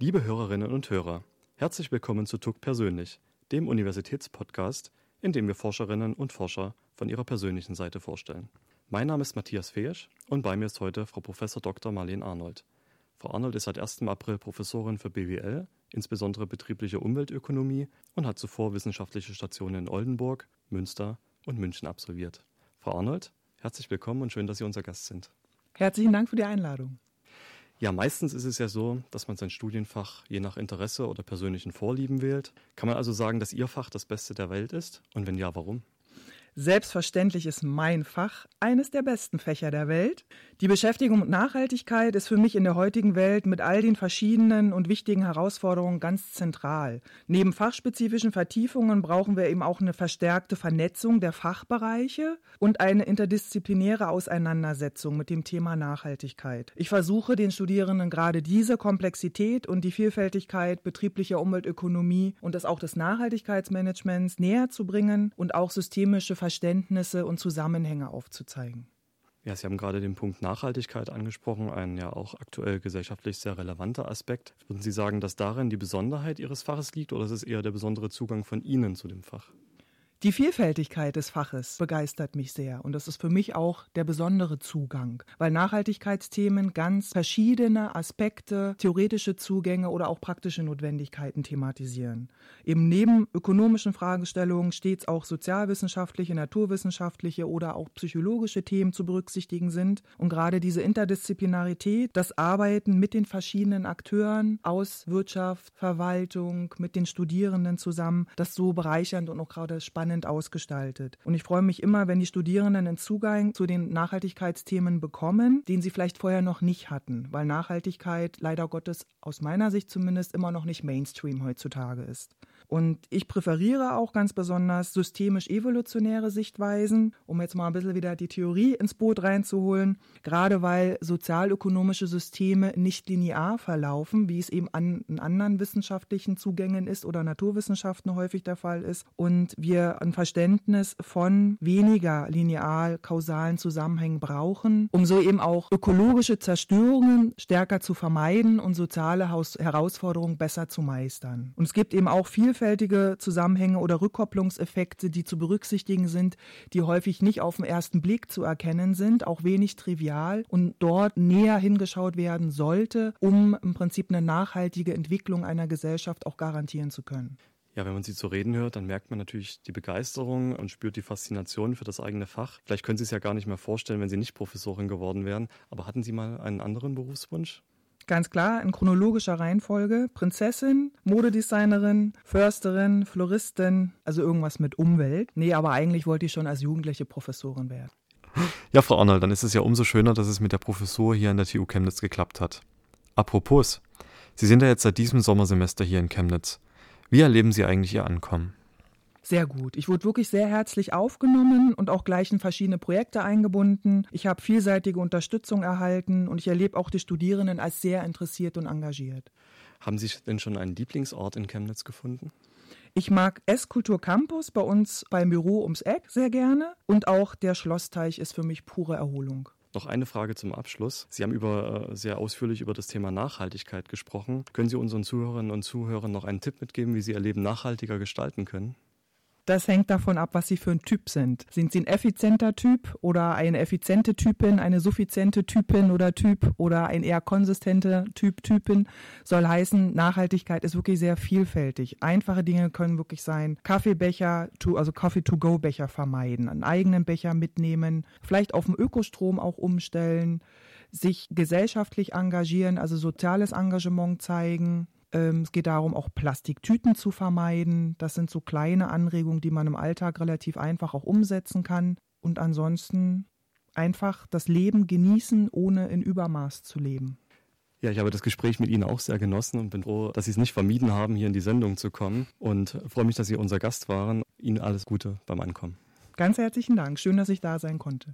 Liebe Hörerinnen und Hörer, herzlich willkommen zu TUC Persönlich, dem Universitätspodcast, in dem wir Forscherinnen und Forscher von ihrer persönlichen Seite vorstellen. Mein Name ist Matthias Feesch und bei mir ist heute Frau Prof. Dr. Marlene Arnold. Frau Arnold ist seit 1. April Professorin für BWL, insbesondere betriebliche Umweltökonomie und hat zuvor wissenschaftliche Stationen in Oldenburg, Münster und München absolviert. Frau Arnold, herzlich willkommen und schön, dass Sie unser Gast sind. Herzlichen Dank für die Einladung. Ja, meistens ist es ja so, dass man sein Studienfach je nach Interesse oder persönlichen Vorlieben wählt. Kann man also sagen, dass Ihr Fach das Beste der Welt ist? Und wenn ja, warum? Selbstverständlich ist mein Fach eines der besten Fächer der Welt. Die Beschäftigung mit Nachhaltigkeit ist für mich in der heutigen Welt mit all den verschiedenen und wichtigen Herausforderungen ganz zentral. Neben fachspezifischen Vertiefungen brauchen wir eben auch eine verstärkte Vernetzung der Fachbereiche und eine interdisziplinäre Auseinandersetzung mit dem Thema Nachhaltigkeit. Ich versuche den Studierenden gerade diese Komplexität und die Vielfältigkeit betrieblicher Umweltökonomie und das auch des Nachhaltigkeitsmanagements näher zu bringen und auch systemische Verständnisse und Zusammenhänge aufzuzeigen. Ja, Sie haben gerade den Punkt Nachhaltigkeit angesprochen, ein ja auch aktuell gesellschaftlich sehr relevanter Aspekt. Würden Sie sagen, dass darin die Besonderheit Ihres Faches liegt oder ist es eher der besondere Zugang von Ihnen zu dem Fach? Die Vielfältigkeit des Faches begeistert mich sehr und das ist für mich auch der besondere Zugang, weil Nachhaltigkeitsthemen ganz verschiedene Aspekte, theoretische Zugänge oder auch praktische Notwendigkeiten thematisieren. Eben neben ökonomischen Fragestellungen stets auch sozialwissenschaftliche, naturwissenschaftliche oder auch psychologische Themen zu berücksichtigen sind und gerade diese Interdisziplinarität, das Arbeiten mit den verschiedenen Akteuren aus Wirtschaft, Verwaltung, mit den Studierenden zusammen, das so bereichernd und auch gerade spannend spannend ausgestaltet. Und ich freue mich immer, wenn die Studierenden einen Zugang zu den Nachhaltigkeitsthemen bekommen, den sie vielleicht vorher noch nicht hatten, weil Nachhaltigkeit leider Gottes aus meiner Sicht zumindest immer noch nicht Mainstream heutzutage ist. Und ich präferiere auch ganz besonders systemisch-evolutionäre Sichtweisen, um jetzt mal ein bisschen wieder die Theorie ins Boot reinzuholen, gerade weil sozialökonomische Systeme nicht linear verlaufen, wie es eben an anderen wissenschaftlichen Zugängen ist oder Naturwissenschaften häufig der Fall ist. Und wir ein Verständnis von weniger linear kausalen Zusammenhängen brauchen, um so eben auch ökologische Zerstörungen stärker zu vermeiden und soziale Herausforderungen besser zu meistern. Und es gibt eben auch viel vielfältige Zusammenhänge oder Rückkopplungseffekte, die zu berücksichtigen sind, die häufig nicht auf den ersten Blick zu erkennen sind, auch wenig trivial und dort näher hingeschaut werden sollte, um im Prinzip eine nachhaltige Entwicklung einer Gesellschaft auch garantieren zu können. Ja, wenn man Sie so reden hört, dann merkt man natürlich die Begeisterung und spürt die Faszination für das eigene Fach. Vielleicht können Sie es ja gar nicht mehr vorstellen, wenn Sie nicht Professorin geworden wären. Aber hatten Sie mal einen anderen Berufswunsch? Ganz klar in chronologischer Reihenfolge. Prinzessin, Modedesignerin, Försterin, Floristin, also irgendwas mit Umwelt. Nee, aber eigentlich wollte ich schon als Jugendliche Professorin werden. Ja, Frau Arnold, dann ist es ja umso schöner, dass es mit der Professur hier an der TU Chemnitz geklappt hat. Apropos, Sie sind ja jetzt seit diesem Sommersemester hier in Chemnitz. Wie erleben Sie eigentlich Ihr Ankommen? Sehr gut. Ich wurde wirklich sehr herzlich aufgenommen und auch gleich in verschiedene Projekte eingebunden. Ich habe vielseitige Unterstützung erhalten und ich erlebe auch die Studierenden als sehr interessiert und engagiert. Haben Sie denn schon einen Lieblingsort in Chemnitz gefunden? Ich mag Esskultur Campus bei uns beim Büro ums Eck sehr gerne und auch der Schlossteich ist für mich pure Erholung. Noch eine Frage zum Abschluss. Sie haben über, äh, sehr ausführlich über das Thema Nachhaltigkeit gesprochen. Können Sie unseren Zuhörerinnen und Zuhörern noch einen Tipp mitgeben, wie Sie Ihr Leben nachhaltiger gestalten können? Das hängt davon ab, was Sie für ein Typ sind. Sind Sie ein effizienter Typ oder eine effiziente Typin, eine suffiziente Typin oder Typ oder ein eher konsistenter Typ, Typin? Soll heißen, Nachhaltigkeit ist wirklich sehr vielfältig. Einfache Dinge können wirklich sein, Kaffeebecher, also Coffee-to-go-Becher vermeiden, einen eigenen Becher mitnehmen, vielleicht auf dem Ökostrom auch umstellen, sich gesellschaftlich engagieren, also soziales Engagement zeigen, ähm, es geht darum, auch Plastiktüten zu vermeiden. Das sind so kleine Anregungen, die man im Alltag relativ einfach auch umsetzen kann. Und ansonsten einfach das Leben genießen, ohne in Übermaß zu leben. Ja, ich habe das Gespräch mit Ihnen auch sehr genossen und bin froh, dass Sie es nicht vermieden haben, hier in die Sendung zu kommen. Und freue mich, dass Sie unser Gast waren. Ihnen alles Gute beim Ankommen. Ganz herzlichen Dank. Schön, dass ich da sein konnte.